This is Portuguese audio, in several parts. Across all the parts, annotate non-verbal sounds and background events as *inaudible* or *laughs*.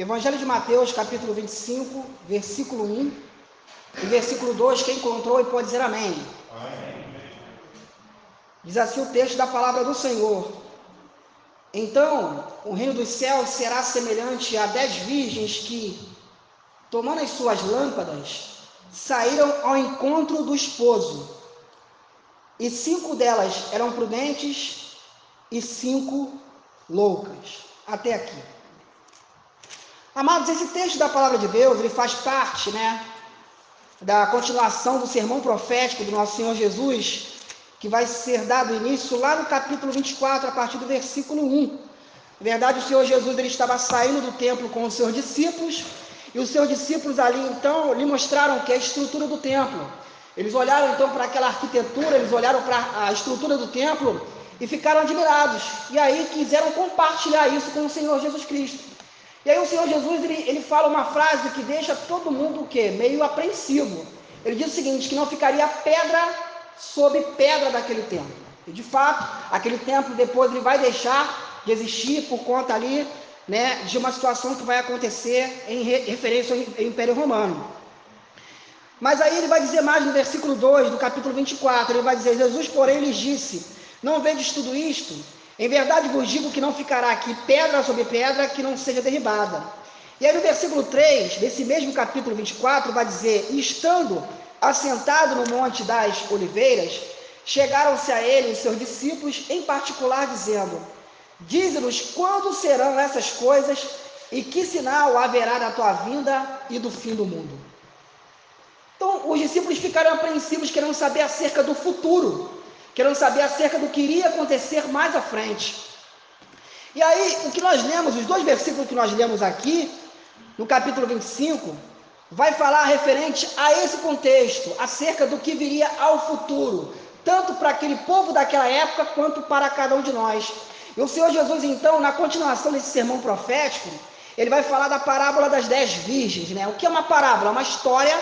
Evangelho de Mateus, capítulo 25, versículo 1 e versículo 2. Quem encontrou e pode dizer amém. amém. Diz assim o texto da palavra do Senhor. Então, o reino dos céus será semelhante a dez virgens que, tomando as suas lâmpadas, saíram ao encontro do esposo. E cinco delas eram prudentes e cinco loucas. Até aqui. Amados, esse texto da palavra de Deus, ele faz parte, né, da continuação do sermão profético do nosso Senhor Jesus, que vai ser dado início lá no capítulo 24, a partir do versículo 1. Na verdade, o Senhor Jesus ele estava saindo do templo com os seus discípulos, e os seus discípulos ali então lhe mostraram que é a estrutura do templo. Eles olharam então para aquela arquitetura, eles olharam para a estrutura do templo e ficaram admirados. E aí quiseram compartilhar isso com o Senhor Jesus Cristo. E aí o Senhor Jesus ele, ele fala uma frase que deixa todo mundo o quê? Meio apreensivo. Ele diz o seguinte: que não ficaria pedra sobre pedra daquele templo. E de fato, aquele templo depois ele vai deixar de existir por conta ali né, de uma situação que vai acontecer em referência ao Império Romano. Mas aí ele vai dizer mais no versículo 2 do capítulo 24: ele vai dizer: Jesus, porém, lhes disse: Não vedes tudo isto? Em verdade vos digo que não ficará aqui pedra sobre pedra que não seja derribada. E aí no versículo 3, desse mesmo capítulo 24, vai dizer: Estando assentado no Monte das Oliveiras, chegaram-se a ele os seus discípulos, em particular, dizendo: Dize-nos quando serão essas coisas e que sinal haverá da tua vinda e do fim do mundo. Então, os discípulos ficaram apreensivos, querendo saber acerca do futuro querendo saber acerca do que iria acontecer mais à frente. E aí, o que nós lemos, os dois versículos que nós lemos aqui, no capítulo 25, vai falar referente a esse contexto, acerca do que viria ao futuro, tanto para aquele povo daquela época quanto para cada um de nós. E o Senhor Jesus, então, na continuação desse sermão profético, ele vai falar da parábola das dez virgens, né? O que é uma parábola? Uma história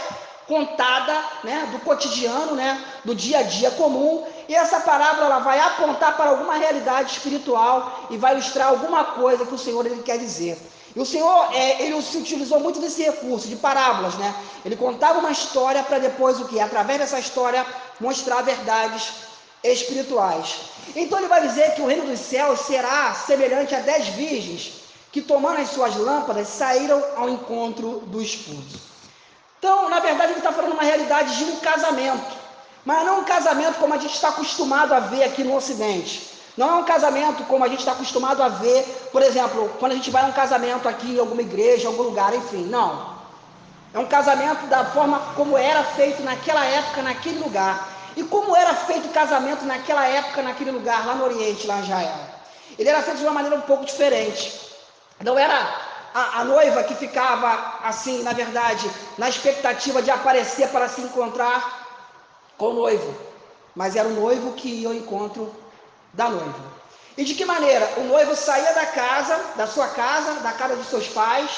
contada, né, do cotidiano, né, do dia a dia comum, e essa parábola ela vai apontar para alguma realidade espiritual e vai ilustrar alguma coisa que o Senhor ele quer dizer. E o Senhor, é, ele se utilizou muito desse recurso, de parábolas, né? Ele contava uma história para depois o que? Através dessa história, mostrar verdades espirituais. Então ele vai dizer que o reino dos céus será semelhante a dez virgens que, tomando as suas lâmpadas, saíram ao encontro do esposo. Então, na verdade, ele está falando uma realidade de um casamento, mas não um casamento como a gente está acostumado a ver aqui no Ocidente. Não é um casamento como a gente está acostumado a ver, por exemplo, quando a gente vai a um casamento aqui em alguma igreja, em algum lugar, enfim. Não. É um casamento da forma como era feito naquela época, naquele lugar. E como era feito o casamento naquela época, naquele lugar, lá no Oriente, lá em Israel? Ele era feito de uma maneira um pouco diferente. Não era a, a, noiva que ficava assim, na verdade, na expectativa de aparecer para se encontrar com o noivo, mas era o noivo que ia ao encontro da noiva. E de que maneira? O noivo saía da casa, da sua casa, da casa dos seus pais,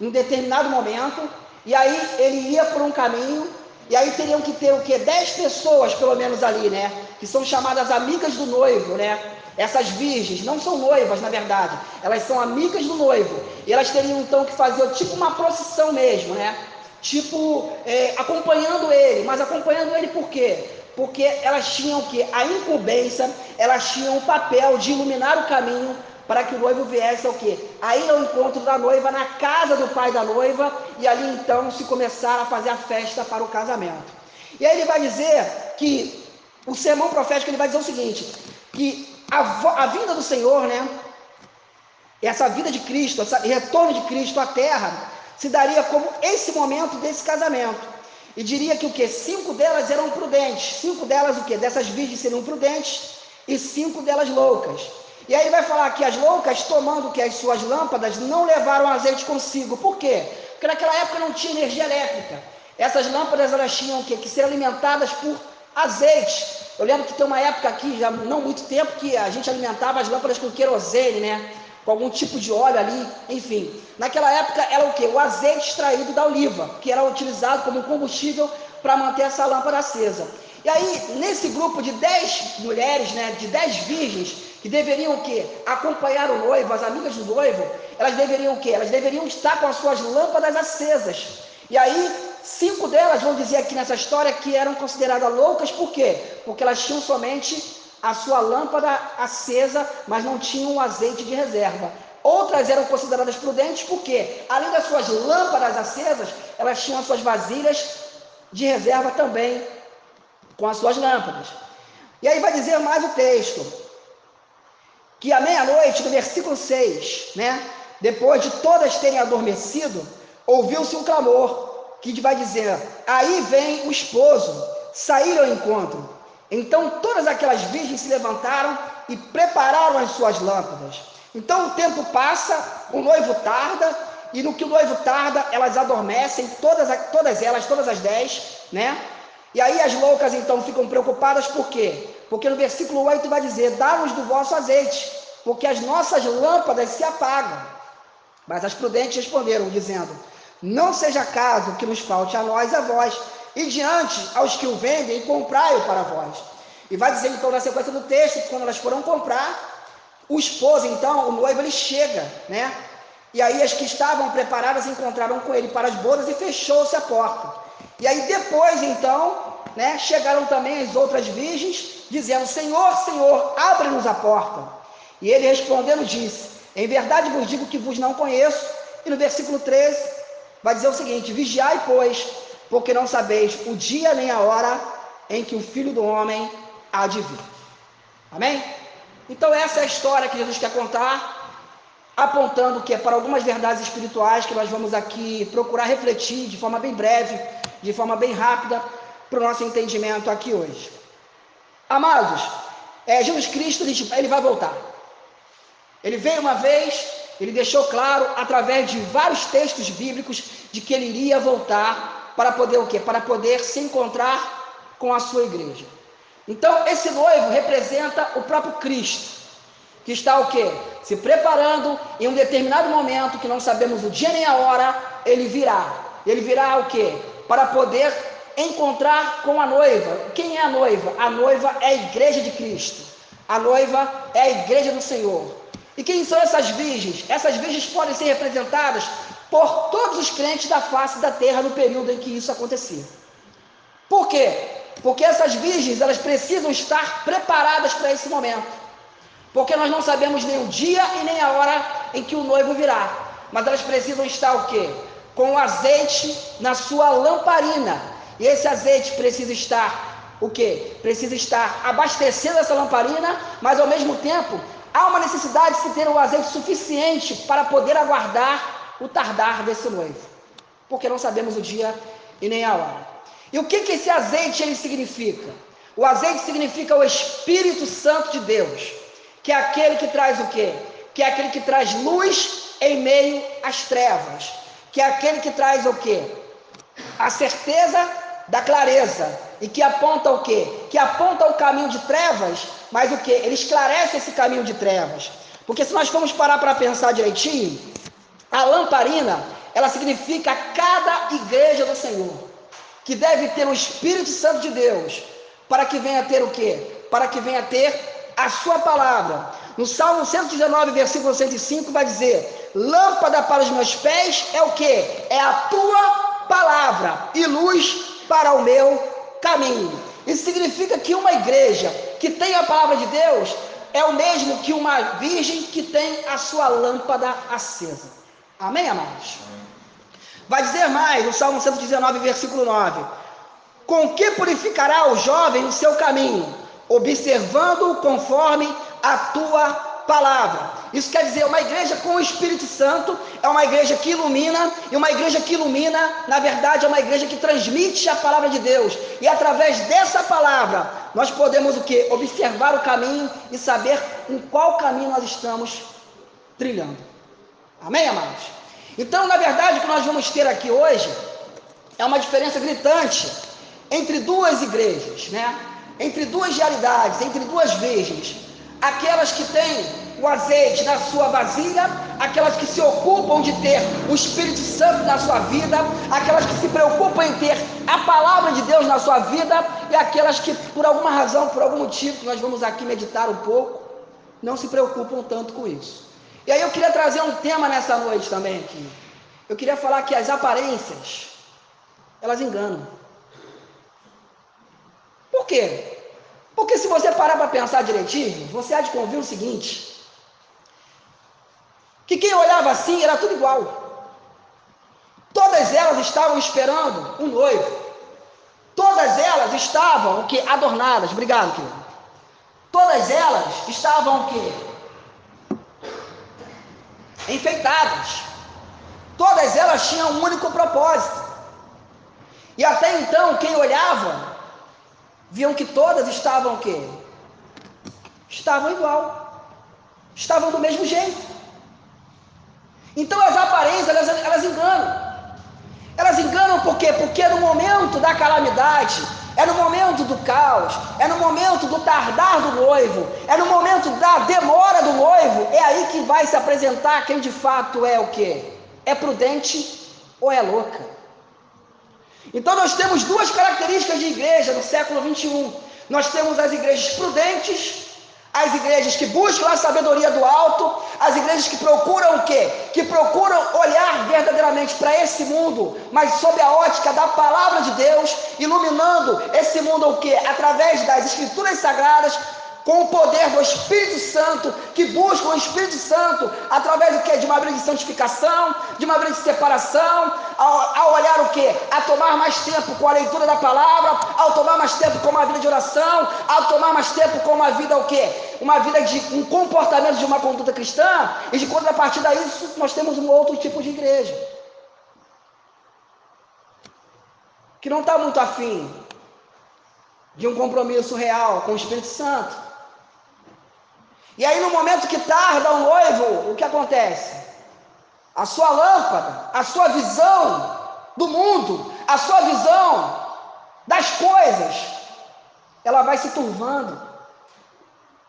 em determinado momento, e aí ele ia por um caminho, e aí teriam que ter o que? Dez pessoas, pelo menos ali, né? Que são chamadas amigas do noivo, né? Essas virgens não são noivas, na verdade, elas são amigas do noivo. E elas teriam então que fazer tipo uma procissão mesmo, né? Tipo, é, acompanhando ele. Mas acompanhando ele por quê? Porque elas tinham que a incumbência, elas tinham o papel de iluminar o caminho para que o noivo viesse ao quê? A ir ao encontro da noiva na casa do pai da noiva e ali então se começar a fazer a festa para o casamento. E aí ele vai dizer que o sermão profético ele vai dizer o seguinte: que a, a vinda do Senhor, né? Essa vida de Cristo, esse retorno de Cristo à terra, se daria como esse momento desse casamento. E diria que o que? Cinco delas eram prudentes. Cinco delas o que? Dessas virgens seriam prudentes e cinco delas loucas. E aí vai falar que as loucas, tomando que as suas lâmpadas, não levaram azeite consigo. Por quê? Porque naquela época não tinha energia elétrica. Essas lâmpadas elas tinham que, que ser alimentadas por azeite. Eu lembro que tem uma época aqui, já não muito tempo, que a gente alimentava as lâmpadas com querosene, né? Com algum tipo de óleo ali, enfim. Naquela época era o que? O azeite extraído da oliva, que era utilizado como combustível para manter essa lâmpada acesa. E aí, nesse grupo de dez mulheres, né, de dez virgens, que deveriam o quê? Acompanhar o noivo, as amigas do noivo, elas deveriam o quê? Elas deveriam estar com as suas lâmpadas acesas. E aí, cinco delas vão dizer aqui nessa história que eram consideradas loucas, por quê? Porque elas tinham somente a sua lâmpada acesa, mas não tinham azeite de reserva. Outras eram consideradas prudentes porque, além das suas lâmpadas acesas, elas tinham as suas vasilhas de reserva também com as suas lâmpadas. E aí vai dizer mais o texto, que à meia-noite, no versículo 6, né, depois de todas terem adormecido, ouviu-se um clamor, que vai dizer: Aí vem o esposo, saíram ao encontro. Então todas aquelas virgens se levantaram e prepararam as suas lâmpadas. Então o tempo passa, o noivo tarda, e no que o noivo tarda, elas adormecem, todas, todas elas, todas as dez, né? E aí as loucas então ficam preocupadas por quê? Porque no versículo 8 vai dizer: Dá-nos do vosso azeite, porque as nossas lâmpadas se apagam. Mas as prudentes responderam, dizendo: Não seja caso que nos falte a nós a vós, e diante aos que o vendem, comprai-o para vós. E vai dizer então na sequência do texto que quando elas foram comprar, o esposo, então, o noivo, ele chega, né? E aí as que estavam preparadas encontraram com ele para as bodas e fechou-se a porta. E aí depois, então, né, chegaram também as outras virgens, dizendo: Senhor, Senhor, abre-nos a porta. E ele respondendo disse: Em verdade vos digo que vos não conheço. E no versículo 13 vai dizer o seguinte: Vigiai, pois, porque não sabeis o dia nem a hora em que o filho do homem há de vir. Amém? Então, essa é a história que Jesus quer contar apontando que é para algumas verdades espirituais que nós vamos aqui procurar refletir de forma bem breve, de forma bem rápida, para o nosso entendimento aqui hoje. Amados, é, Jesus Cristo ele, vai voltar. Ele veio uma vez, ele deixou claro através de vários textos bíblicos de que ele iria voltar para poder o quê? Para poder se encontrar com a sua igreja. Então, esse noivo representa o próprio Cristo que está o quê? Se preparando em um determinado momento, que não sabemos o dia nem a hora, ele virá. Ele virá o quê? Para poder encontrar com a noiva. Quem é a noiva? A noiva é a igreja de Cristo. A noiva é a igreja do Senhor. E quem são essas virgens? Essas virgens podem ser representadas por todos os crentes da face da terra no período em que isso acontecia. Por quê? Porque essas virgens, elas precisam estar preparadas para esse momento. Porque nós não sabemos nem o dia e nem a hora em que o noivo virá. Mas elas precisam estar o quê? Com o azeite na sua lamparina. E esse azeite precisa estar o quê? Precisa estar abastecendo essa lamparina, mas ao mesmo tempo há uma necessidade de se ter o um azeite suficiente para poder aguardar o tardar desse noivo. Porque não sabemos o dia e nem a hora. E o que, que esse azeite ele significa? O azeite significa o Espírito Santo de Deus que é aquele que traz o quê? Que é aquele que traz luz em meio às trevas, que é aquele que traz o quê? A certeza da clareza e que aponta o quê? Que aponta o caminho de trevas, mas o quê? Ele esclarece esse caminho de trevas. Porque se nós formos parar para pensar direitinho, a lamparina, ela significa cada igreja do Senhor, que deve ter o Espírito Santo de Deus, para que venha ter o quê? Para que venha ter a sua palavra. No Salmo 119, versículo 105, vai dizer: Lâmpada para os meus pés é o que? É a tua palavra e luz para o meu caminho. Isso significa que uma igreja que tem a palavra de Deus é o mesmo que uma virgem que tem a sua lâmpada acesa. Amém, amados? Vai dizer mais, no Salmo 119, versículo 9: Com que purificará o jovem o seu caminho? observando conforme a tua palavra. Isso quer dizer, uma igreja com o Espírito Santo é uma igreja que ilumina, e uma igreja que ilumina, na verdade, é uma igreja que transmite a palavra de Deus. E através dessa palavra, nós podemos o que? Observar o caminho e saber em qual caminho nós estamos trilhando. Amém, amados? Então, na verdade, o que nós vamos ter aqui hoje é uma diferença gritante entre duas igrejas, né? entre duas realidades, entre duas virgens. Aquelas que têm o azeite na sua vasilha, aquelas que se ocupam de ter o Espírito Santo na sua vida, aquelas que se preocupam em ter a palavra de Deus na sua vida, e aquelas que, por alguma razão, por algum motivo, que nós vamos aqui meditar um pouco, não se preocupam tanto com isso. E aí eu queria trazer um tema nessa noite também aqui. Eu queria falar que as aparências, elas enganam. Por quê? Porque se você parar para pensar direitinho, você há de convir o seguinte: que quem olhava assim era tudo igual. Todas elas estavam esperando um noivo. Todas elas estavam o que adornadas. Obrigado, querido. Todas elas estavam o quê? Enfeitadas. Todas elas tinham um único propósito. E até então, quem olhava viam que todas estavam o quê? Estavam igual. Estavam do mesmo jeito. Então as aparências, elas, elas enganam. Elas enganam por quê? Porque no momento da calamidade, é no momento do caos, é no momento do tardar do noivo, é no momento da demora do noivo, é aí que vai se apresentar quem de fato é o quê? É prudente ou é louca? Então nós temos duas características de igreja no século 21. Nós temos as igrejas prudentes, as igrejas que buscam a sabedoria do alto, as igrejas que procuram o quê? Que procuram olhar verdadeiramente para esse mundo, mas sob a ótica da palavra de Deus, iluminando esse mundo o quê? Através das escrituras sagradas, com o poder do Espírito Santo, que buscam o Espírito Santo através do que? De uma vida de santificação, de uma vida de separação, ao, ao, olhar o que? A tomar mais tempo com a leitura da palavra, ao tomar mais tempo com uma vida de oração, ao tomar mais tempo com uma vida o que? Uma vida de um comportamento de uma conduta cristã, e de contrapartida a isso, nós temos um outro tipo de igreja. Que não está muito afim de um compromisso real com o Espírito Santo e aí, no momento que tarda o noivo, o que acontece? A sua lâmpada, a sua visão do mundo, a sua visão das coisas, ela vai se turvando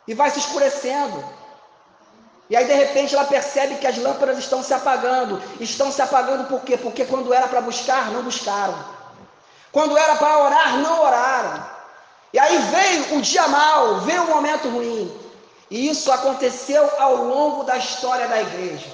e vai se escurecendo. E aí, de repente, ela percebe que as lâmpadas estão se apagando. Estão se apagando por quê? Porque quando era para buscar, não buscaram. Quando era para orar, não oraram. E aí veio o dia mal, veio o momento ruim. E isso aconteceu ao longo da história da igreja.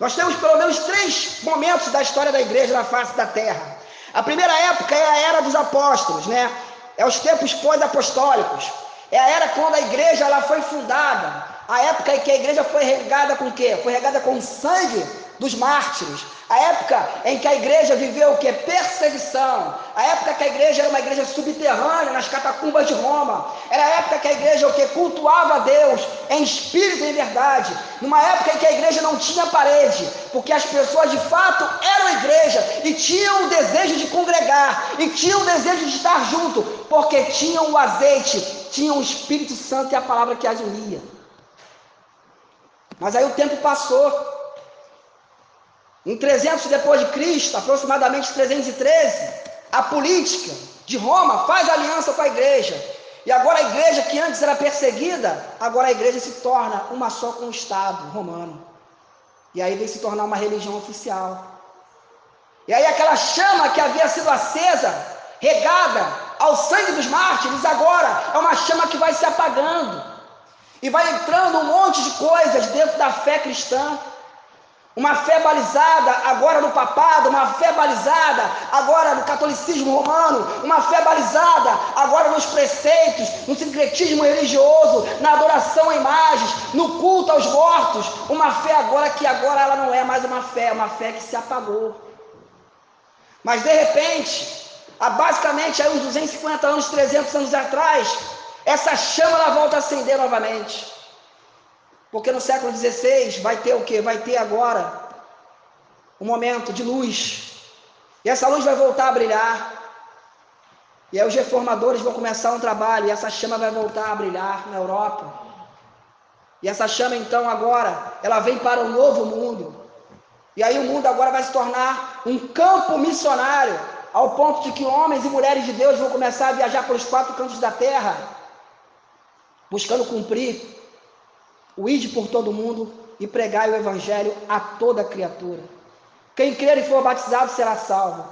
Nós temos pelo menos três momentos da história da igreja na face da terra. A primeira época é a era dos apóstolos, né? É os tempos pós-apostólicos. É a era quando a igreja ela foi fundada. A época em que a igreja foi regada com o quê? Foi regada com sangue dos mártires. A época em que a igreja viveu o que? Perseguição. A época que a igreja era uma igreja subterrânea nas catacumbas de Roma. Era a época que a igreja o que? Cultuava a Deus em espírito e em verdade. Numa época em que a igreja não tinha parede, porque as pessoas de fato eram igreja e tinham o desejo de congregar e tinham o desejo de estar junto, porque tinham o azeite, tinham o Espírito Santo e a palavra que as unia. Mas aí o tempo passou. Em 300 depois de Cristo, aproximadamente 313, a política de Roma faz aliança com a igreja. E agora a igreja que antes era perseguida, agora a igreja se torna uma só com o Estado romano. E aí vem se tornar uma religião oficial. E aí aquela chama que havia sido acesa, regada ao sangue dos mártires, agora é uma chama que vai se apagando. E vai entrando um monte de coisas dentro da fé cristã. Uma fé balizada agora no papado, uma fé balizada agora no catolicismo romano, uma fé balizada agora nos preceitos, no sincretismo religioso, na adoração a imagens, no culto aos mortos, uma fé agora que agora ela não é mais uma fé, é uma fé que se apagou. Mas de repente, há basicamente aí uns 250 anos, 300 anos atrás, essa chama ela volta a acender novamente. Porque no século XVI vai ter o que? Vai ter agora um momento de luz. E essa luz vai voltar a brilhar. E aí os reformadores vão começar um trabalho, e essa chama vai voltar a brilhar na Europa. E essa chama então agora, ela vem para o um novo mundo. E aí o mundo agora vai se tornar um campo missionário, ao ponto de que homens e mulheres de Deus vão começar a viajar pelos quatro cantos da terra, buscando cumprir o ide por todo mundo e pregai o evangelho a toda criatura. Quem crer e for batizado será salvo.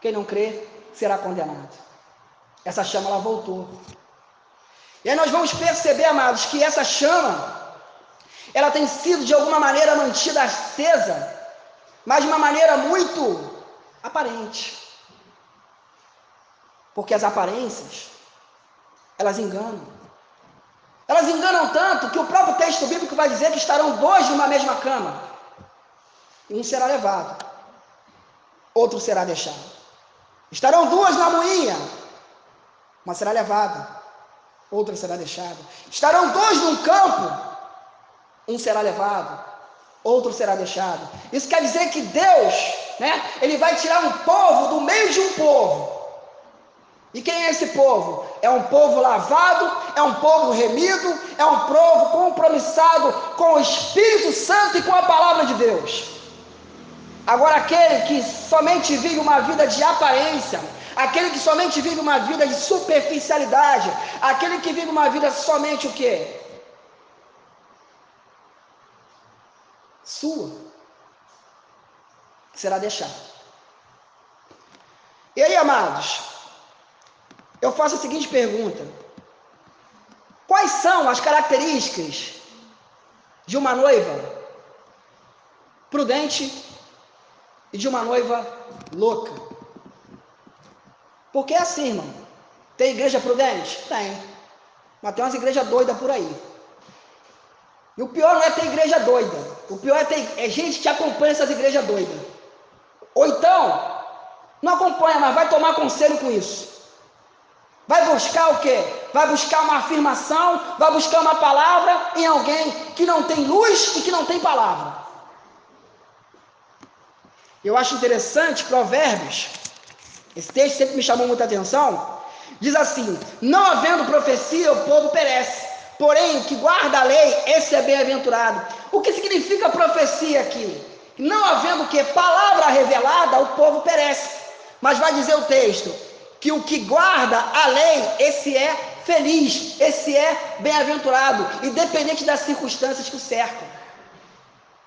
Quem não crer será condenado. Essa chama ela voltou. E aí nós vamos perceber, amados, que essa chama ela tem sido de alguma maneira mantida acesa, mas de uma maneira muito aparente. Porque as aparências elas enganam. Elas enganam tanto que o próprio texto bíblico vai dizer que estarão dois numa mesma cama. Um será levado, outro será deixado. Estarão duas na moinha, uma será levada, outra será deixada. Estarão dois num campo, um será levado, outro será deixado. Isso quer dizer que Deus, né, ele vai tirar um povo do meio de um povo e quem é esse povo? É um povo lavado, é um povo remido, é um povo compromissado com o Espírito Santo e com a palavra de Deus. Agora, aquele que somente vive uma vida de aparência, aquele que somente vive uma vida de superficialidade, aquele que vive uma vida somente o quê? Sua, será deixado. E aí, amados? Eu faço a seguinte pergunta: Quais são as características de uma noiva prudente e de uma noiva louca? Porque é assim, irmão. Tem igreja prudente? Tem. Mas tem umas igrejas doidas por aí. E o pior não é ter igreja doida. O pior é ter é gente que acompanha essas igrejas doidas. Ou então, não acompanha, mas vai tomar conselho com isso. Vai buscar o quê? Vai buscar uma afirmação, vai buscar uma palavra em alguém que não tem luz e que não tem palavra. Eu acho interessante Provérbios, esse texto sempre me chamou muita atenção. Diz assim: Não havendo profecia, o povo perece, porém o que guarda a lei, esse é bem-aventurado. O que significa profecia aqui? Não havendo que palavra revelada, o povo perece. Mas vai dizer o texto: que o que guarda a lei, esse é feliz, esse é bem-aventurado, independente das circunstâncias que o cercam.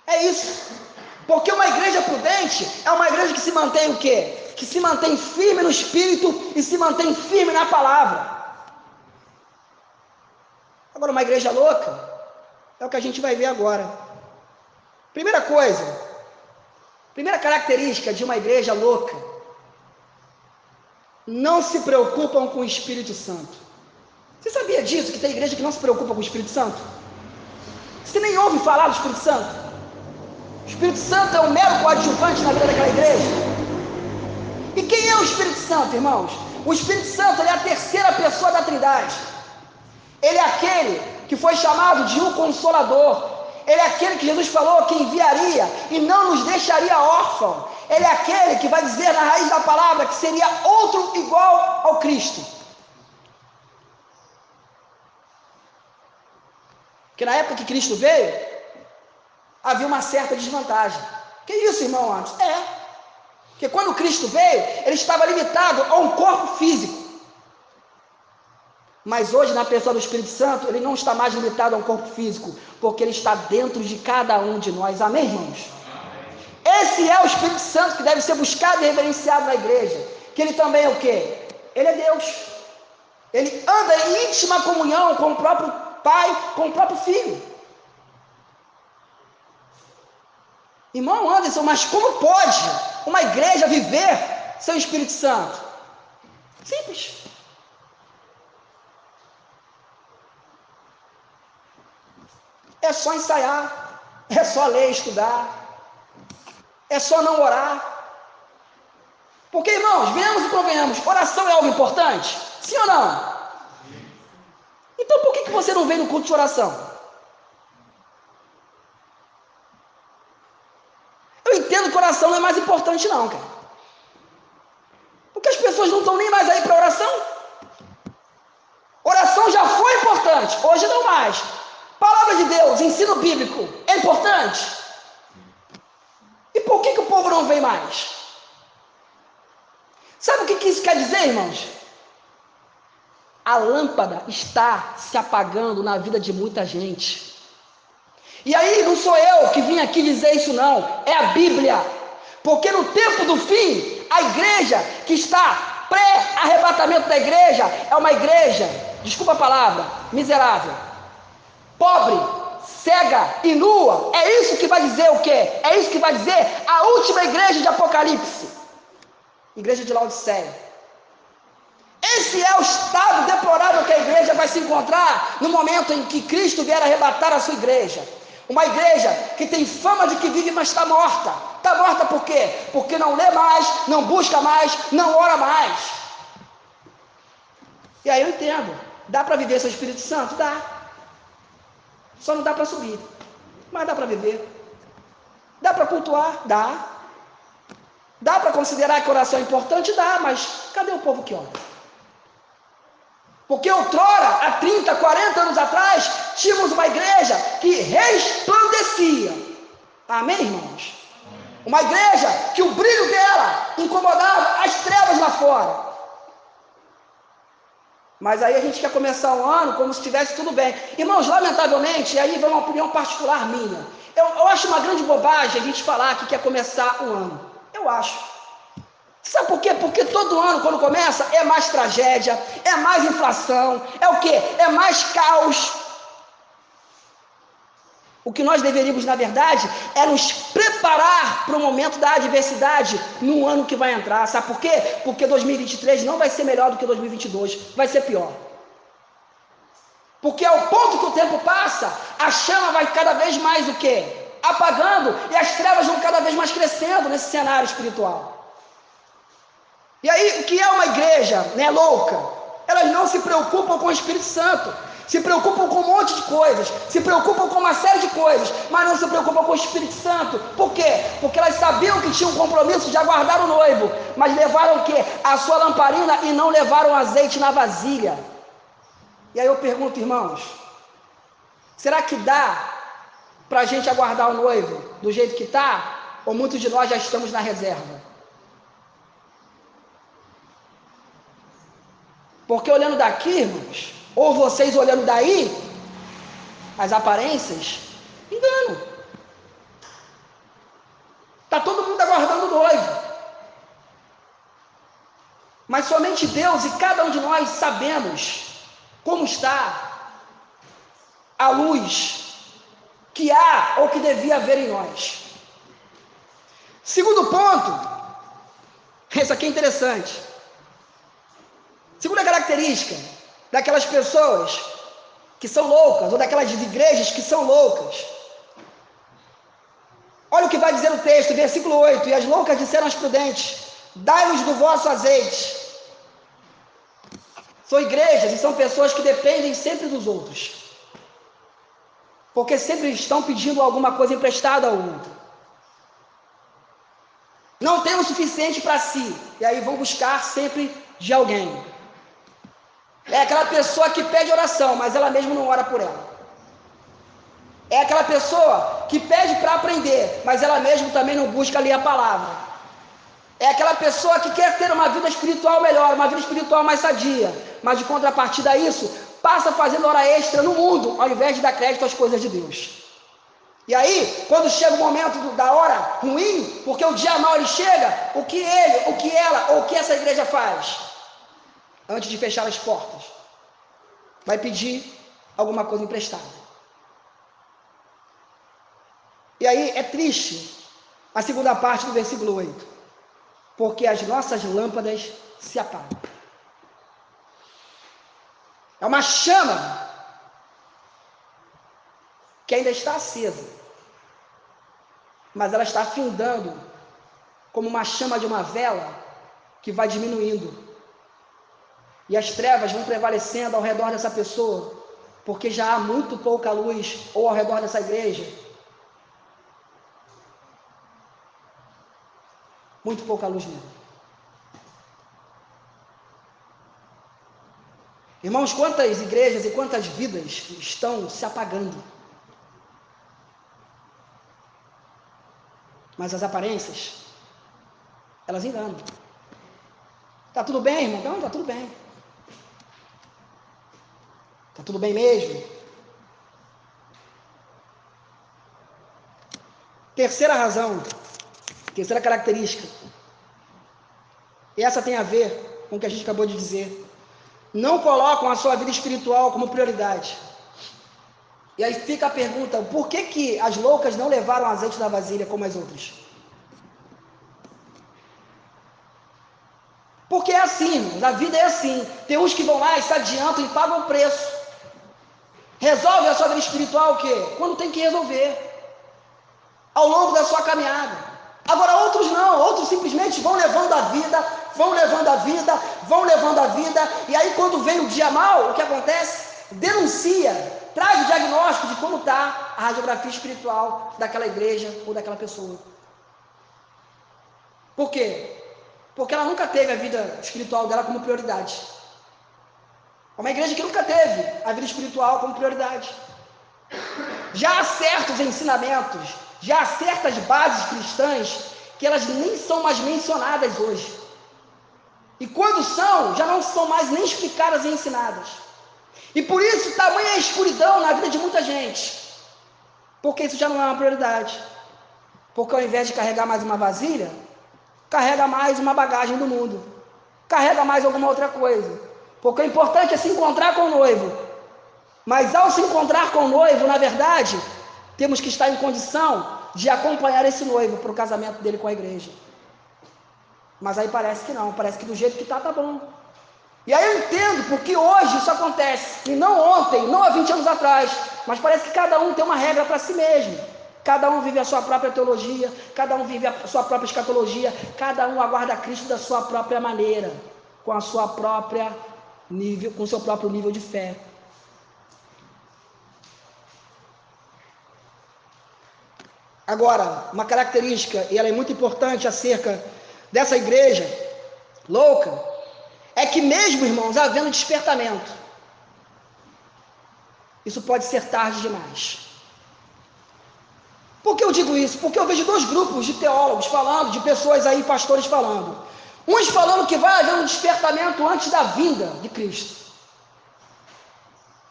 É isso. Porque uma igreja prudente é uma igreja que se mantém o quê? Que se mantém firme no espírito e se mantém firme na palavra. Agora, uma igreja louca é o que a gente vai ver agora. Primeira coisa, primeira característica de uma igreja louca não se preocupam com o Espírito Santo. Você sabia disso? Que tem igreja que não se preocupa com o Espírito Santo? Você nem ouve falar do Espírito Santo? O Espírito Santo é um mero coadjuvante na vida daquela igreja. E quem é o Espírito Santo, irmãos? O Espírito Santo é a terceira pessoa da Trindade. Ele é aquele que foi chamado de um consolador. Ele é aquele que Jesus falou que enviaria e não nos deixaria órfão. Ele é aquele que vai dizer na raiz da palavra que seria outro igual ao Cristo. Que na época que Cristo veio, havia uma certa desvantagem. Que isso, irmão Antes? É. Porque quando Cristo veio, ele estava limitado a um corpo físico. Mas hoje, na pessoa do Espírito Santo, ele não está mais limitado a um corpo físico, porque ele está dentro de cada um de nós. Amém, irmãos? Esse é o Espírito Santo que deve ser buscado e reverenciado na igreja. Que ele também é o quê? Ele é Deus. Ele anda em íntima comunhão com o próprio Pai, com o próprio Filho. Irmão Anderson, mas como pode uma igreja viver sem o Espírito Santo? Simples. É só ensaiar, é só ler, estudar, é só não orar. Porque, irmãos, venhamos e convenhamos, oração é algo importante? Sim ou não? Então por que, você não vem no culto de oração? Eu entendo que oração não é mais importante, não, cara. Porque as pessoas não estão nem mais aí para oração. Oração já foi importante, hoje não mais. Palavra de Deus, ensino bíblico, é importante? Por que, que o povo não vem mais? Sabe o que, que isso quer dizer, irmãos? A lâmpada está se apagando na vida de muita gente. E aí não sou eu que vim aqui dizer isso, não, é a Bíblia. Porque no tempo do fim, a igreja que está pré-arrebatamento da igreja é uma igreja, desculpa a palavra, miserável, pobre, cega e nua. É isso que vai dizer o quê? É isso que vai dizer a última igreja de Apocalipse. Igreja de Laodiceia. Esse é o estado deplorável que a igreja vai se encontrar no momento em que Cristo vier arrebatar a sua igreja. Uma igreja que tem fama de que vive, mas está morta. Está morta por quê? Porque não lê mais, não busca mais, não ora mais. E aí eu entendo. Dá para viver sem Espírito Santo? Dá. Só não dá para subir. Mas dá para viver. Dá para cultuar? Dá. Dá para considerar que oração é importante? Dá, mas cadê o povo que ora? Porque outrora, há 30, 40 anos atrás, tínhamos uma igreja que resplandecia. Amém, irmãos? Uma igreja que o brilho dela incomodava as trevas lá fora. Mas aí a gente quer começar o ano como se estivesse tudo bem. Irmãos, lamentavelmente, aí vem uma opinião particular minha. Eu, eu acho uma grande bobagem a gente falar que quer começar o ano. Eu acho. Sabe por quê? Porque todo ano, quando começa, é mais tragédia, é mais inflação, é o quê? É mais caos. O que nós deveríamos, na verdade, é nos preparar para o momento da adversidade no ano que vai entrar. Sabe por quê? Porque 2023 não vai ser melhor do que 2022, vai ser pior. Porque ao ponto que o tempo passa, a chama vai cada vez mais o quê? Apagando e as trevas vão cada vez mais crescendo nesse cenário espiritual. E aí, o que é uma igreja né, louca? Elas não se preocupam com o Espírito Santo, se preocupam com um monte de coisas, se preocupam com uma série de coisas, mas não se preocupam com o Espírito Santo. Por quê? Porque elas sabiam que tinham um compromisso de aguardar o noivo, mas levaram o quê? A sua lamparina e não levaram azeite na vasilha. E aí eu pergunto, irmãos, será que dá para a gente aguardar o noivo do jeito que está? Ou muitos de nós já estamos na reserva? Porque olhando daqui, irmãos, ou vocês olhando daí, as aparências, engano. Está todo mundo aguardando o noivo. Mas somente Deus e cada um de nós sabemos como está a luz que há ou que devia haver em nós. Segundo ponto, esse aqui é interessante. Segunda característica daquelas pessoas que são loucas, ou daquelas igrejas que são loucas. Olha o que vai dizer o texto, versículo 8: E as loucas disseram aos prudentes: Dai-nos do vosso azeite. São igrejas e são pessoas que dependem sempre dos outros. Porque sempre estão pedindo alguma coisa emprestada ao outro. Não tem o suficiente para si. E aí vão buscar sempre de alguém. É aquela pessoa que pede oração, mas ela mesma não ora por ela. É aquela pessoa que pede para aprender, mas ela mesma também não busca ler a palavra. É aquela pessoa que quer ter uma vida espiritual melhor, uma vida espiritual mais sadia, mas de contrapartida a isso, passa fazendo hora extra no mundo, ao invés de dar crédito às coisas de Deus. E aí, quando chega o momento do, da hora ruim, porque o dia mau ele chega, o que ele, o que ela ou o que essa igreja faz? Antes de fechar as portas, vai pedir alguma coisa emprestada. E aí é triste a segunda parte do versículo 8, porque as nossas lâmpadas se apagam. É uma chama que ainda está acesa, mas ela está afindando como uma chama de uma vela que vai diminuindo e as trevas vão prevalecendo ao redor dessa pessoa, porque já há muito pouca luz ou ao redor dessa igreja. Muito pouca luz mesmo. Irmãos, quantas igrejas e quantas vidas estão se apagando? Mas as aparências, elas enganam. Tá tudo bem, irmão? Não, tá tudo bem. Está tudo bem mesmo? Terceira razão, terceira característica. Essa tem a ver com o que a gente acabou de dizer. Não colocam a sua vida espiritual como prioridade. E aí fica a pergunta: por que, que as loucas não levaram azeite da vasilha como as outras? Porque é assim, na vida é assim. Tem uns que vão lá se adiantam e pagam o preço. Resolve a sua vida espiritual o quê? Quando tem que resolver. Ao longo da sua caminhada. Agora outros não, outros simplesmente vão levando a vida, vão levando a vida, vão levando a vida, e aí quando vem o dia mal, o que acontece? Denuncia, traz o diagnóstico de como está a radiografia espiritual daquela igreja ou daquela pessoa. Por quê? Porque ela nunca teve a vida espiritual dela como prioridade. É uma igreja que nunca teve a vida espiritual como prioridade. Já há certos ensinamentos, já há certas bases cristãs que elas nem são mais mencionadas hoje. E quando são, já não são mais nem explicadas e ensinadas. E por isso tamanha escuridão na vida de muita gente. Porque isso já não é uma prioridade. Porque ao invés de carregar mais uma vasilha, carrega mais uma bagagem do mundo, carrega mais alguma outra coisa. Porque o importante é se encontrar com o noivo. Mas ao se encontrar com o noivo, na verdade, temos que estar em condição de acompanhar esse noivo para o casamento dele com a igreja. Mas aí parece que não, parece que do jeito que está, tá bom. E aí eu entendo porque hoje isso acontece, e não ontem, não há 20 anos atrás, mas parece que cada um tem uma regra para si mesmo. Cada um vive a sua própria teologia, cada um vive a sua própria escatologia, cada um aguarda Cristo da sua própria maneira, com a sua própria nível, com seu próprio nível de fé. Agora, uma característica, e ela é muito importante acerca dessa igreja louca, é que mesmo, irmãos, havendo despertamento, isso pode ser tarde demais. Por que eu digo isso? Porque eu vejo dois grupos de teólogos falando, de pessoas aí, pastores falando. Uns falando que vai haver um despertamento antes da vinda de Cristo.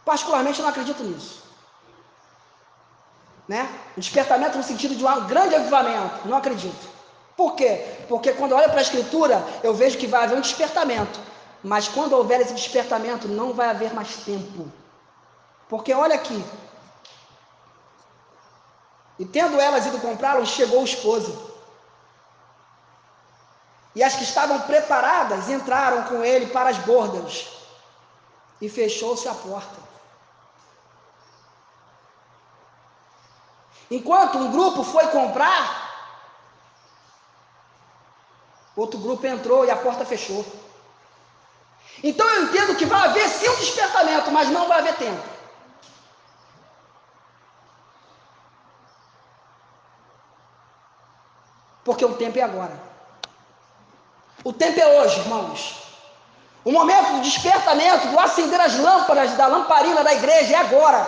Particularmente eu não acredito nisso. Né? Um despertamento no sentido de um grande avivamento. Não acredito. Por quê? Porque quando eu olho para a Escritura, eu vejo que vai haver um despertamento. Mas quando houver esse despertamento, não vai haver mais tempo. Porque olha aqui, e tendo elas ido comprá-lo, chegou o esposo. E as que estavam preparadas entraram com ele para as bordas. E fechou-se a porta. Enquanto um grupo foi comprar, outro grupo entrou e a porta fechou. Então eu entendo que vai haver sim um despertamento, mas não vai haver tempo. Porque o tempo é agora. O tempo é hoje, irmãos. O momento do despertamento, do acender as lâmpadas da lamparina da igreja é agora.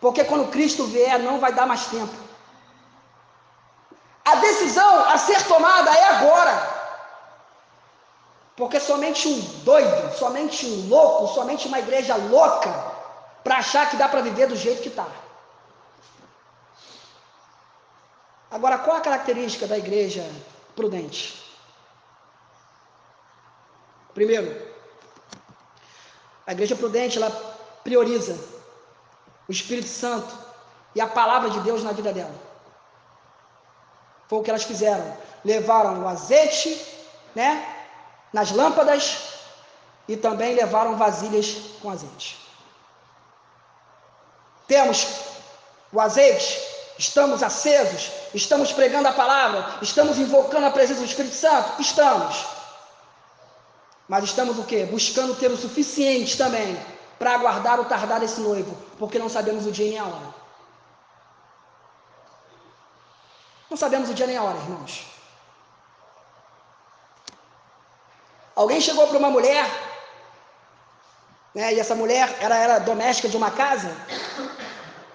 Porque quando Cristo vier, não vai dar mais tempo. A decisão a ser tomada é agora. Porque somente um doido, somente um louco, somente uma igreja louca, para achar que dá para viver do jeito que está. Agora, qual a característica da igreja prudente? Primeiro, a igreja prudente ela prioriza o Espírito Santo e a palavra de Deus na vida dela. Foi o que elas fizeram. Levaram o azeite, né, nas lâmpadas e também levaram vasilhas com azeite. Temos o azeite Estamos acesos? Estamos pregando a palavra? Estamos invocando a presença do Espírito Santo? Estamos. Mas estamos o quê? Buscando ter o suficiente também para aguardar o tardar desse noivo, porque não sabemos o dia nem a hora. Não sabemos o dia nem a hora, irmãos. Alguém chegou para uma mulher, né, e essa mulher era, era doméstica de uma casa,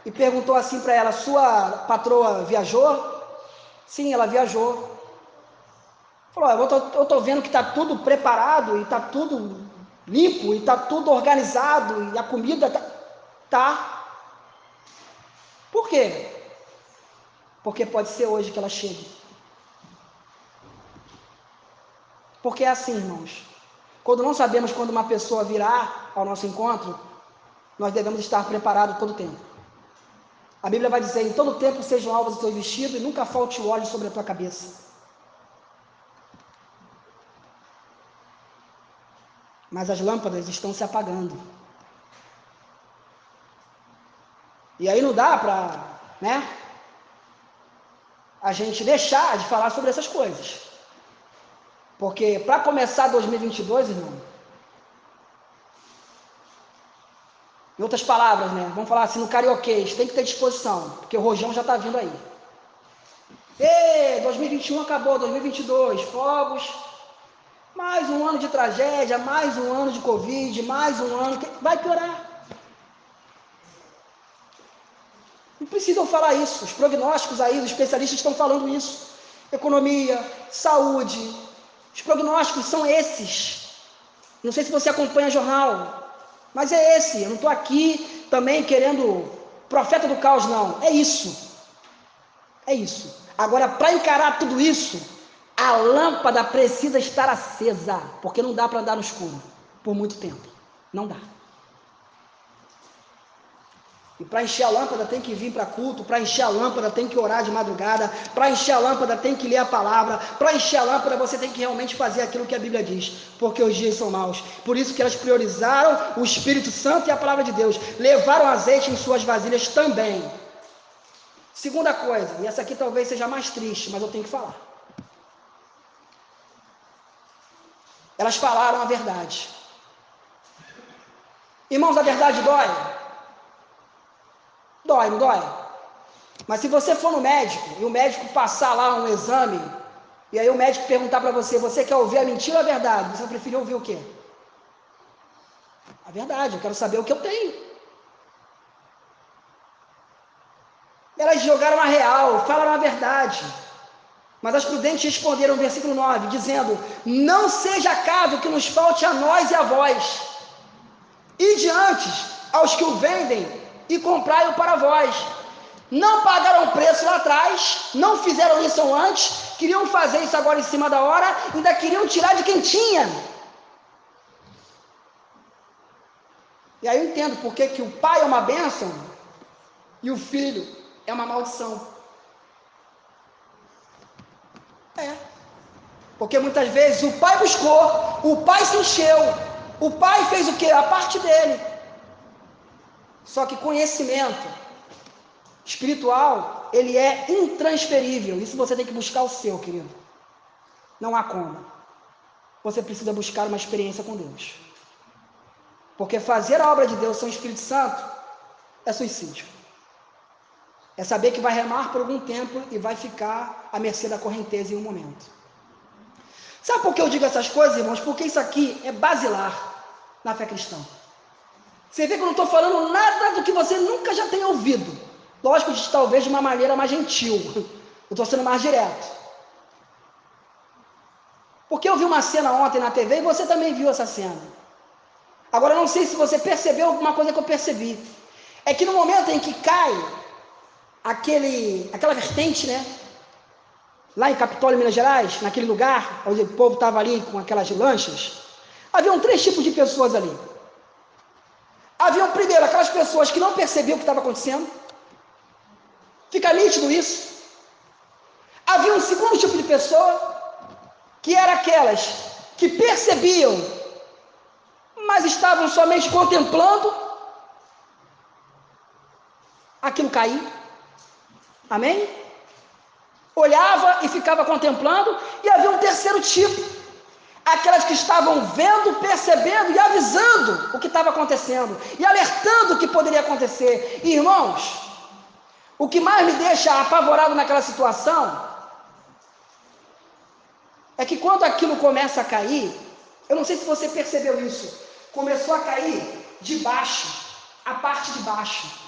e perguntou assim para ela: Sua patroa viajou? Sim, ela viajou. Falou: Eu estou vendo que está tudo preparado e está tudo limpo e está tudo organizado e a comida está. Tá. Por quê? Porque pode ser hoje que ela chegue. Porque é assim, irmãos. Quando não sabemos quando uma pessoa virá ao nosso encontro, nós devemos estar preparados todo o tempo. A Bíblia vai dizer: em todo tempo sejam alvos os teus vestidos e nunca falte o óleo sobre a tua cabeça. Mas as lâmpadas estão se apagando. E aí não dá para, né? A gente deixar de falar sobre essas coisas. Porque para começar 2022, irmão, em outras palavras, né? Vamos falar assim no carioquês, tem que ter disposição, porque o rojão já está vindo aí. Ê, 2021 acabou, 2022, fogos, mais um ano de tragédia, mais um ano de Covid, mais um ano, vai piorar. Não precisam falar isso, os prognósticos aí, os especialistas estão falando isso. Economia, saúde, os prognósticos são esses. Não sei se você acompanha jornal, mas é esse. Eu não estou aqui também querendo profeta do caos, não. É isso. É isso. Agora, para encarar tudo isso, a lâmpada precisa estar acesa, porque não dá para andar no escuro por muito tempo. Não dá. E para encher a lâmpada tem que vir para culto, para encher a lâmpada tem que orar de madrugada, para encher a lâmpada tem que ler a palavra, para encher a lâmpada você tem que realmente fazer aquilo que a Bíblia diz, porque os dias são maus. Por isso que elas priorizaram o Espírito Santo e a palavra de Deus, levaram azeite em suas vasilhas também. Segunda coisa, e essa aqui talvez seja mais triste, mas eu tenho que falar. Elas falaram a verdade. Irmãos, a verdade dói. Dói, não dói? Mas se você for no médico e o médico passar lá um exame, e aí o médico perguntar para você, você quer ouvir a mentira ou a verdade? Você prefere ouvir o quê? A verdade, eu quero saber o que eu tenho. Elas jogaram a real, falaram a verdade. Mas as prudentes responderam, versículo 9, dizendo: Não seja caso que nos falte a nós e a vós, e diante aos que o vendem e comprai-o para vós. Não pagaram preço lá atrás, não fizeram isso antes, queriam fazer isso agora em cima da hora, ainda queriam tirar de quem tinha. E aí eu entendo por que, que o pai é uma bênção e o filho é uma maldição. É. Porque muitas vezes o pai buscou, o pai se encheu, o pai fez o que? A parte dele. Só que conhecimento espiritual, ele é intransferível. Isso você tem que buscar o seu, querido. Não há como. Você precisa buscar uma experiência com Deus. Porque fazer a obra de Deus sem o Espírito Santo é suicídio. É saber que vai remar por algum tempo e vai ficar à mercê da correnteza em um momento. Sabe por que eu digo essas coisas, irmãos? Porque isso aqui é basilar na fé cristã. Você vê que eu não estou falando nada do que você nunca já tenha ouvido. Lógico, talvez de uma maneira mais gentil. *laughs* Eu estou sendo mais direto. Porque eu vi uma cena ontem na TV e você também viu essa cena. Agora, não sei se você percebeu alguma coisa que eu percebi. É que no momento em que cai aquele, aquela vertente, né? Lá em Capitólio, Minas Gerais, naquele lugar onde o povo estava ali com aquelas lanchas, haviam três tipos de pessoas ali. Haviam, primeiro, aquelas pessoas que não percebiam o que estava acontecendo. Fica nítido isso. Havia um segundo tipo de pessoa, que eram aquelas que percebiam, mas estavam somente contemplando aquilo cair. Amém? Olhava e ficava contemplando, e havia um terceiro tipo, aquelas que estavam vendo, percebendo e avisando o que estava acontecendo e alertando o que poderia acontecer. E, irmãos, o que mais me deixa apavorado naquela situação é que quando aquilo começa a cair, eu não sei se você percebeu isso, começou a cair de baixo, a parte de baixo.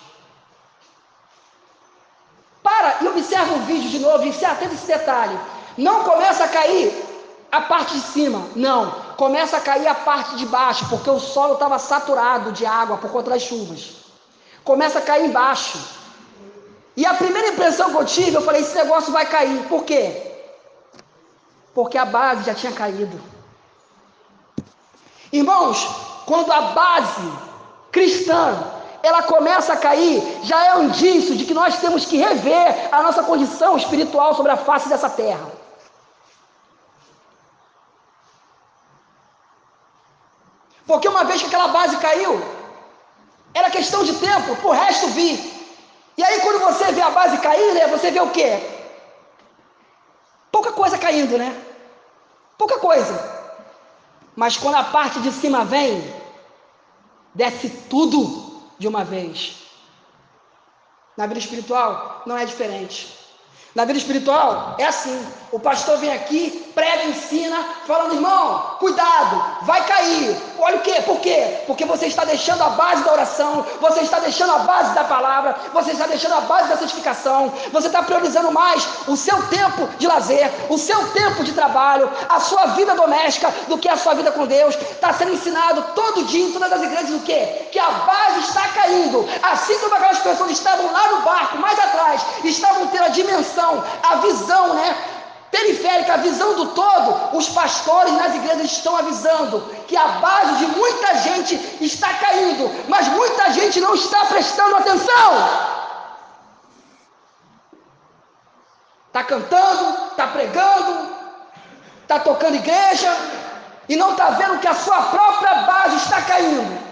Para e observa o vídeo de novo e se atenta esse detalhe. Não começa a cair a parte de cima. Não, começa a cair a parte de baixo, porque o solo estava saturado de água por conta das chuvas. Começa a cair embaixo. E a primeira impressão que eu tive, eu falei: esse negócio vai cair. Por quê? Porque a base já tinha caído. Irmãos, quando a base cristã ela começa a cair, já é um indício de que nós temos que rever a nossa condição espiritual sobre a face dessa terra. Porque uma vez que aquela base caiu, era questão de tempo para o resto vir. E aí, quando você vê a base cair, né, você vê o quê? Pouca coisa caindo, né? Pouca coisa. Mas quando a parte de cima vem, desce tudo de uma vez. Na vida espiritual não é diferente. Na vida espiritual é assim: o pastor vem aqui, prega, ensina, falando, irmão, cuidado, vai cair. Olha o quê? Por quê? Porque você está deixando a base da oração, você está deixando a base da palavra, você está deixando a base da santificação, você está priorizando mais o seu tempo de lazer, o seu tempo de trabalho, a sua vida doméstica do que a sua vida com Deus. Está sendo ensinado todo dia em todas as igrejas o quê? Que a base está caindo. Assim como aquelas pessoas estavam lá no barco, mais atrás, estavam tendo a dimensão a visão, né? Periférica, a visão do todo, os pastores nas igrejas estão avisando que a base de muita gente está caindo, mas muita gente não está prestando atenção. Está cantando, está pregando, está tocando igreja e não está vendo que a sua própria base está caindo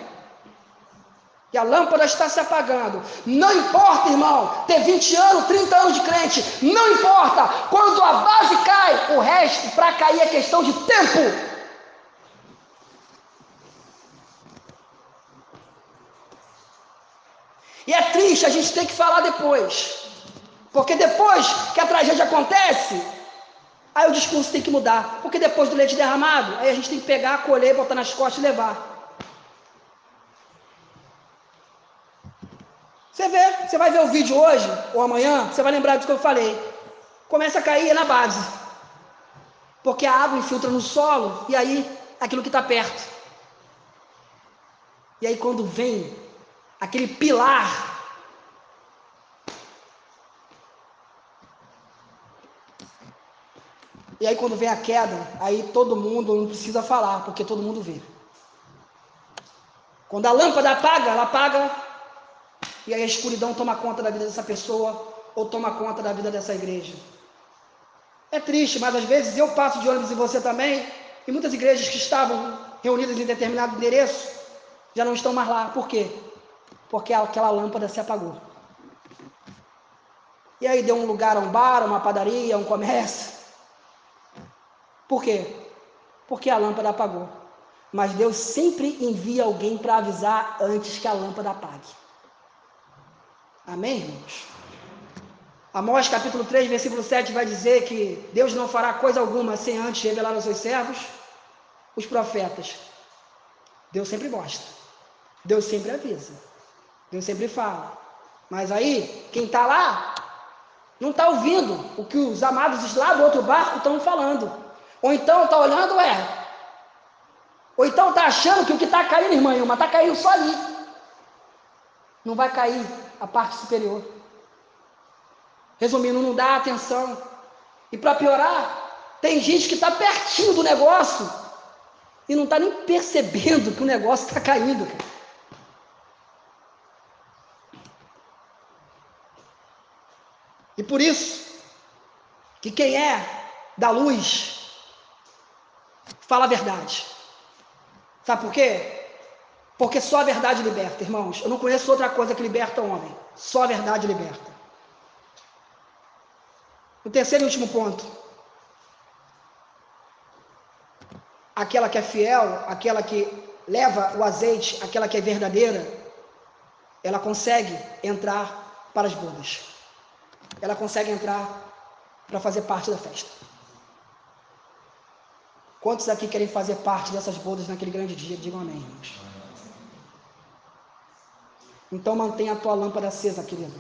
que a lâmpada está se apagando. Não importa, irmão, ter 20 anos, 30 anos de crente, não importa. Quando a base cai, o resto para cair é questão de tempo. E é triste a gente ter que falar depois. Porque depois que a tragédia acontece, aí o discurso tem que mudar. Porque depois do leite derramado, aí a gente tem que pegar, colher, botar nas costas e levar. Você vê, você vai ver o vídeo hoje ou amanhã, você vai lembrar do que eu falei. Começa a cair na base. Porque a água infiltra no solo e aí aquilo que está perto. E aí quando vem aquele pilar E aí quando vem a queda, aí todo mundo não precisa falar, porque todo mundo vê. Quando a lâmpada apaga, ela apaga e aí a escuridão toma conta da vida dessa pessoa ou toma conta da vida dessa igreja. É triste, mas às vezes eu passo de ônibus e você também, e muitas igrejas que estavam reunidas em determinado endereço já não estão mais lá. Por quê? Porque aquela lâmpada se apagou. E aí deu um lugar a um bar, uma padaria, um comércio. Por quê? Porque a lâmpada apagou. Mas Deus sempre envia alguém para avisar antes que a lâmpada apague. Amém, irmãos? Amós capítulo 3, versículo 7 vai dizer que Deus não fará coisa alguma sem antes revelar aos seus servos, os profetas. Deus sempre mostra. Deus sempre avisa. Deus sempre fala. Mas aí, quem está lá, não está ouvindo o que os amados lá do outro barco estão falando. Ou então está olhando, é. Ou então está achando que o que está caindo, irmã Ilma, está caindo só ali. Não vai cair a parte superior. Resumindo, não dá atenção. E para piorar, tem gente que está pertinho do negócio e não está nem percebendo que o negócio está caindo. E por isso, que quem é da luz, fala a verdade. Sabe por quê? Porque só a verdade liberta, irmãos. Eu não conheço outra coisa que liberta o homem. Só a verdade liberta. O terceiro e último ponto. Aquela que é fiel, aquela que leva o azeite, aquela que é verdadeira, ela consegue entrar para as bodas. Ela consegue entrar para fazer parte da festa. Quantos aqui querem fazer parte dessas bodas naquele grande dia? Digam amém, irmãos. Então mantenha a tua lâmpada acesa, querido.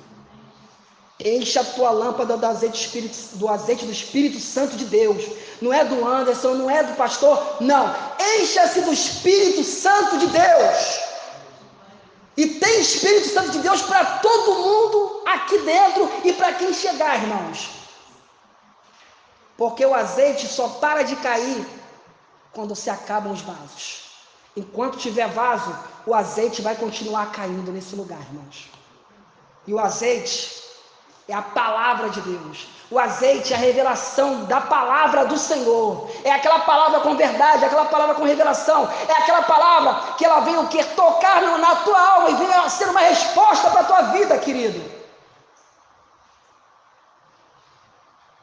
Encha a tua lâmpada do azeite, Espírito, do azeite do Espírito Santo de Deus. Não é do Anderson, não é do pastor, não. Encha-se do Espírito Santo de Deus. E tem Espírito Santo de Deus para todo mundo aqui dentro e para quem chegar, irmãos. Porque o azeite só para de cair quando se acabam os vasos. Enquanto tiver vaso, o azeite vai continuar caindo nesse lugar, irmãos. E o azeite é a palavra de Deus. O azeite é a revelação da palavra do Senhor. É aquela palavra com verdade, é aquela palavra com revelação. É aquela palavra que ela vem o quê? Tocar na tua alma e vem a ser uma resposta para a tua vida, querido.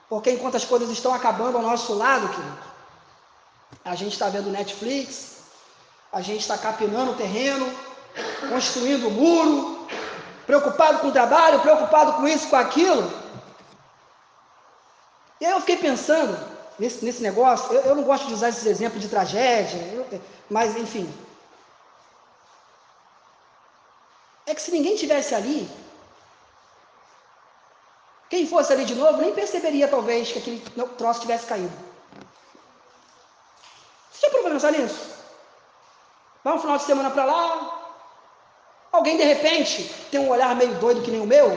Porque enquanto as coisas estão acabando ao nosso lado, querido, a gente está vendo Netflix, a gente está capinando o terreno, construindo o muro, preocupado com o trabalho, preocupado com isso, com aquilo. E aí eu fiquei pensando nesse, nesse negócio, eu, eu não gosto de usar esses exemplos de tragédia, eu, mas enfim. É que se ninguém tivesse ali, quem fosse ali de novo nem perceberia talvez que aquele troço tivesse caído. Você já provou pensar nisso? Vai um final de semana para lá, Alguém de repente tem um olhar meio doido que nem o meu?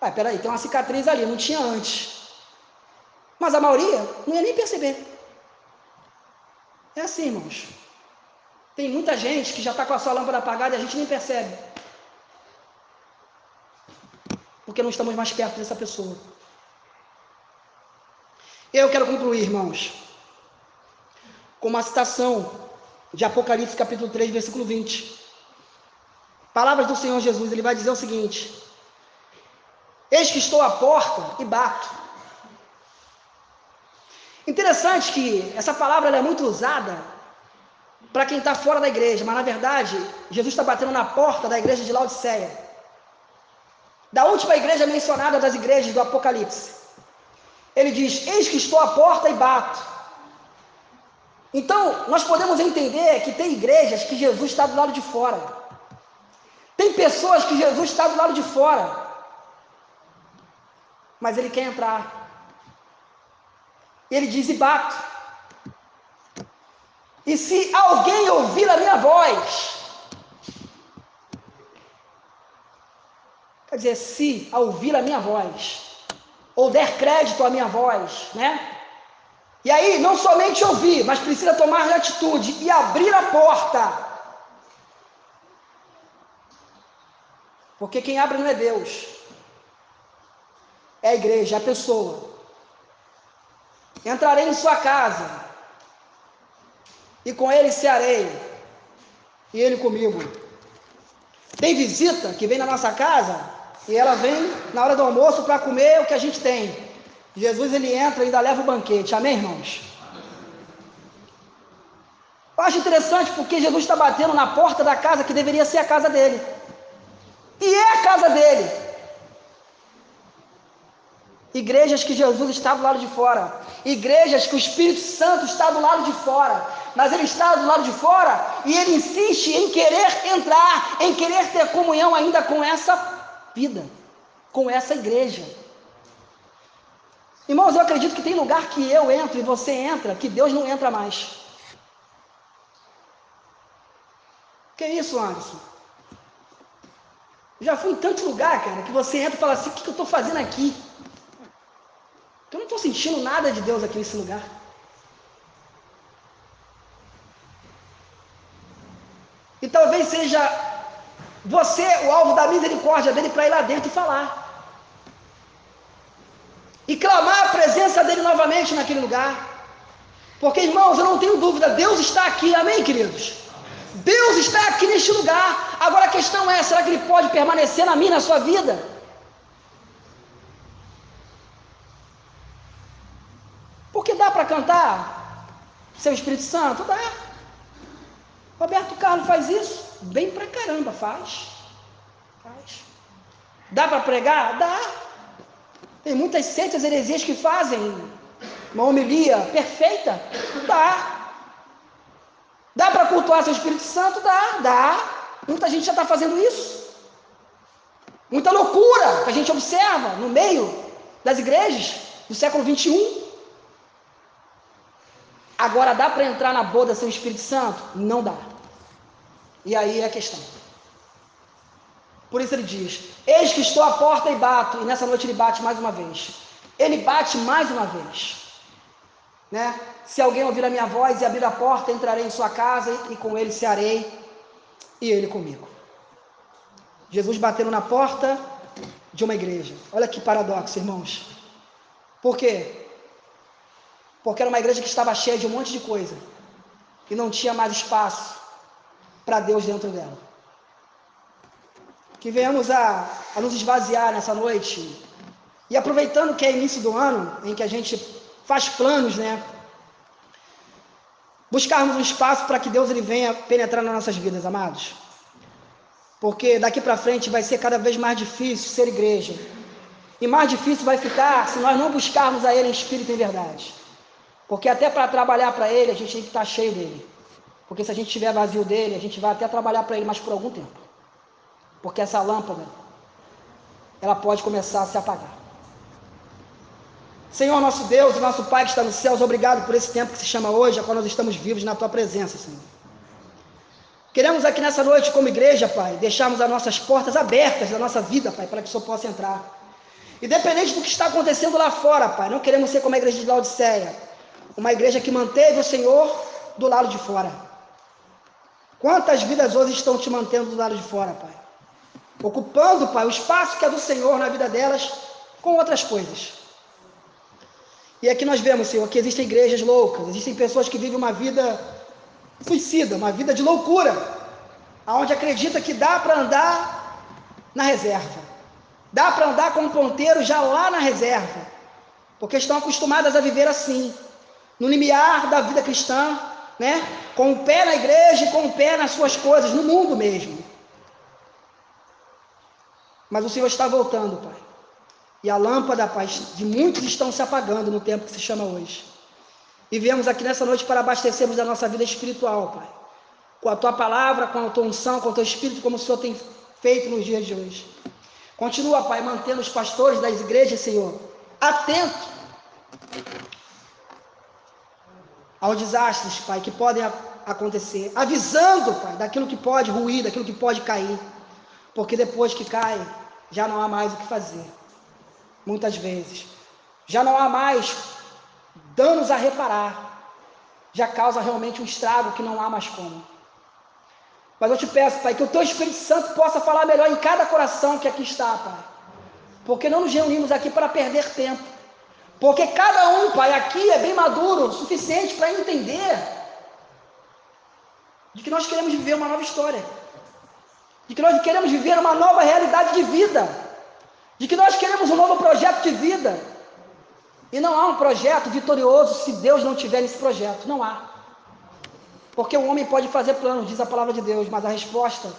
Ah, peraí, tem uma cicatriz ali, não tinha antes. Mas a maioria não ia nem perceber. É assim, irmãos. Tem muita gente que já está com a sua lâmpada apagada e a gente nem percebe. Porque não estamos mais perto dessa pessoa. Eu quero concluir, irmãos, com uma citação de Apocalipse capítulo 3, versículo 20. Palavras do Senhor Jesus, ele vai dizer o seguinte: Eis que estou à porta e bato. Interessante que essa palavra é muito usada para quem está fora da igreja, mas na verdade, Jesus está batendo na porta da igreja de Laodiceia, da última igreja mencionada das igrejas do Apocalipse. Ele diz: Eis que estou à porta e bato. Então, nós podemos entender que tem igrejas que Jesus está do lado de fora. Tem pessoas que Jesus está do lado de fora, mas ele quer entrar. Ele diz: e bato. E se alguém ouvir a minha voz, quer dizer, se ouvir a minha voz, ou der crédito à minha voz, né? E aí, não somente ouvir, mas precisa tomar atitude e abrir a porta Porque quem abre não é Deus, é a igreja, é a pessoa. Entrarei em sua casa, e com ele cearei, e ele comigo. Tem visita que vem na nossa casa, e ela vem na hora do almoço para comer o que a gente tem. Jesus ele entra e ainda leva o banquete, amém, irmãos? Eu acho interessante porque Jesus está batendo na porta da casa que deveria ser a casa dele. E é a casa dele. Igrejas que Jesus está do lado de fora. Igrejas que o Espírito Santo está do lado de fora. Mas ele está do lado de fora e ele insiste em querer entrar, em querer ter comunhão ainda com essa vida, com essa igreja. Irmãos, eu acredito que tem lugar que eu entro e você entra, que Deus não entra mais. Que isso, Anderson? Já fui em tanto lugar, cara, que você entra e fala assim: o que, que eu estou fazendo aqui? Eu não estou sentindo nada de Deus aqui nesse lugar. E talvez seja você o alvo da misericórdia dele para ir lá dentro e falar. E clamar a presença dele novamente naquele lugar. Porque, irmãos, eu não tenho dúvida, Deus está aqui, amém, queridos? Deus está aqui neste lugar. Agora a questão é: será que Ele pode permanecer na minha, na sua vida? Porque dá para cantar seu Espírito Santo? Dá. Roberto Carlos faz isso? Bem pra caramba, faz. Faz. Dá para pregar? Dá. Tem muitas seitas heresias que fazem uma homilia perfeita? Dá. Dá para cultuar seu Espírito Santo? Dá, dá. Muita gente já está fazendo isso. Muita loucura que a gente observa no meio das igrejas do século 21. Agora dá para entrar na boda sem o Espírito Santo? Não dá. E aí é a questão. Por isso ele diz: Eis que estou à porta e bato. E nessa noite ele bate mais uma vez. Ele bate mais uma vez. Né? Se alguém ouvir a minha voz e abrir a porta, entrarei em sua casa e com ele cearei e ele comigo. Jesus batendo na porta de uma igreja. Olha que paradoxo, irmãos. Por quê? Porque era uma igreja que estava cheia de um monte de coisa e não tinha mais espaço para Deus dentro dela. Que venhamos a, a nos esvaziar nessa noite e aproveitando que é início do ano, em que a gente faz planos, né? Buscarmos um espaço para que Deus ele venha penetrar nas nossas vidas, amados. Porque daqui para frente vai ser cada vez mais difícil ser igreja. E mais difícil vai ficar se nós não buscarmos a Ele em espírito e em verdade. Porque até para trabalhar para Ele, a gente tem que estar cheio dele. Porque se a gente estiver vazio dele, a gente vai até trabalhar para Ele, mas por algum tempo. Porque essa lâmpada, ela pode começar a se apagar. Senhor nosso Deus e nosso Pai que está nos céus, obrigado por esse tempo que se chama hoje, a qual nós estamos vivos na Tua presença, Senhor. Queremos aqui nessa noite, como igreja, Pai, deixarmos as nossas portas abertas da nossa vida, Pai, para que o Senhor possa entrar. Independente do que está acontecendo lá fora, Pai, não queremos ser como a igreja de Laodiceia, uma igreja que manteve o Senhor do lado de fora. Quantas vidas hoje estão te mantendo do lado de fora, Pai? Ocupando, Pai, o espaço que é do Senhor na vida delas com outras coisas. E aqui nós vemos, Senhor, que existem igrejas loucas, existem pessoas que vivem uma vida suicida, uma vida de loucura, aonde acredita que dá para andar na reserva. Dá para andar com um ponteiro já lá na reserva, porque estão acostumadas a viver assim, no limiar da vida cristã, né? Com o pé na igreja e com o pé nas suas coisas, no mundo mesmo. Mas o Senhor está voltando, Pai. E a lâmpada, Pai, de muitos estão se apagando no tempo que se chama hoje. E viemos aqui nessa noite para abastecermos da nossa vida espiritual, Pai. Com a tua palavra, com a tua unção, com o teu espírito, como o Senhor tem feito nos dias de hoje. Continua, Pai, mantendo os pastores das igrejas, Senhor, atentos aos desastres, Pai, que podem acontecer. Avisando, Pai, daquilo que pode ruir, daquilo que pode cair. Porque depois que cai, já não há mais o que fazer. Muitas vezes. Já não há mais danos a reparar, já causa realmente um estrago que não há mais como. Mas eu te peço, Pai, que o Teu Espírito Santo possa falar melhor em cada coração que aqui está, Pai. Porque não nos reunimos aqui para perder tempo. Porque cada um, Pai, aqui é bem maduro o suficiente para entender de que nós queremos viver uma nova história. De que nós queremos viver uma nova realidade de vida. De que nós queremos um novo projeto de vida e não há um projeto vitorioso se Deus não tiver nesse projeto. Não há. Porque o homem pode fazer planos, diz a palavra de Deus, mas a resposta,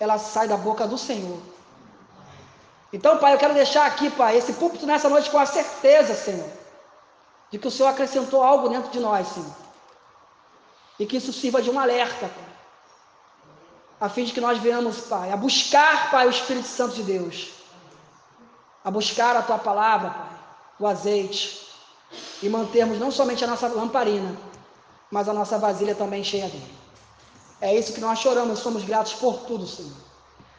ela sai da boca do Senhor. Então, Pai, eu quero deixar aqui, Pai, esse púlpito nessa noite com a certeza, Senhor, de que o Senhor acrescentou algo dentro de nós, Senhor. E que isso sirva de um alerta, Pai. A fim de que nós venhamos, Pai, a buscar, Pai, o Espírito Santo de Deus. A buscar a Tua palavra, Pai o azeite e mantermos não somente a nossa lamparina, mas a nossa vasilha também cheia dele. É isso que nós choramos, somos gratos por tudo, Senhor.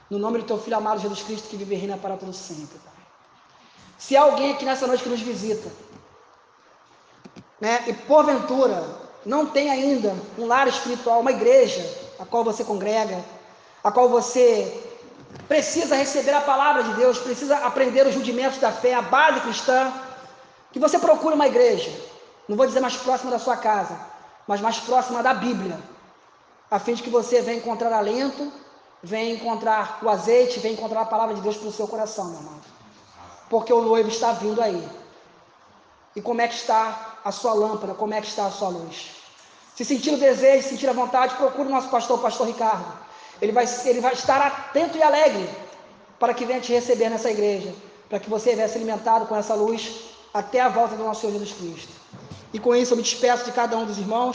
No nome do teu filho amado Jesus Cristo, que vive e reina para todo sempre, Pai. Se há alguém aqui nessa noite que nos visita, né, e porventura não tem ainda um lar espiritual, uma igreja a qual você congrega, a qual você precisa receber a palavra de Deus, precisa aprender os rudimentos da fé, a base cristã, que você procure uma igreja, não vou dizer mais próxima da sua casa, mas mais próxima da Bíblia, a fim de que você venha encontrar alento, venha encontrar o azeite, venha encontrar a palavra de Deus para o seu coração, meu amado. Porque o noivo está vindo aí. E como é que está a sua lâmpada? Como é que está a sua luz? Se sentir o desejo, sentir a vontade, procure o nosso pastor, o pastor Ricardo. Ele vai, ele vai estar atento e alegre para que venha te receber nessa igreja, para que você venha se alimentado com essa luz até a volta do nosso Senhor Jesus Cristo. E com isso eu me despeço de cada um dos irmãos.